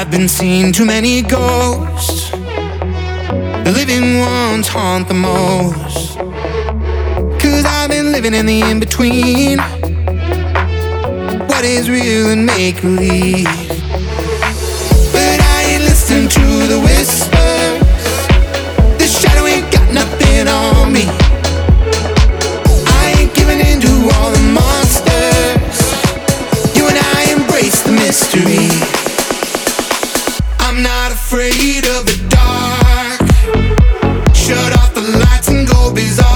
I've been seeing too many ghosts. The living ones haunt the most. Cause I've been living in the in between. What is real and make believe? I'm not afraid of the dark. Shut off the lights and go bizarre.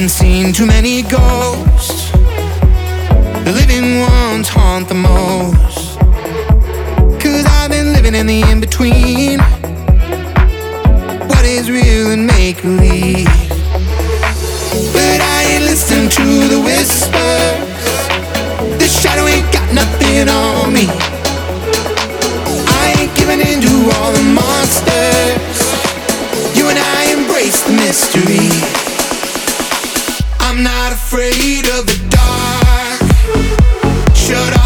Haven't seen too many ghosts. The living ones haunt the most. Cause I've been living in the in between. What is real and make believe? But I ain't listening to the whispers. This shadow ain't got nothing on me. I ain't giving in to all the monsters. You and I embrace the mystery. I'm not afraid of the dark. Should I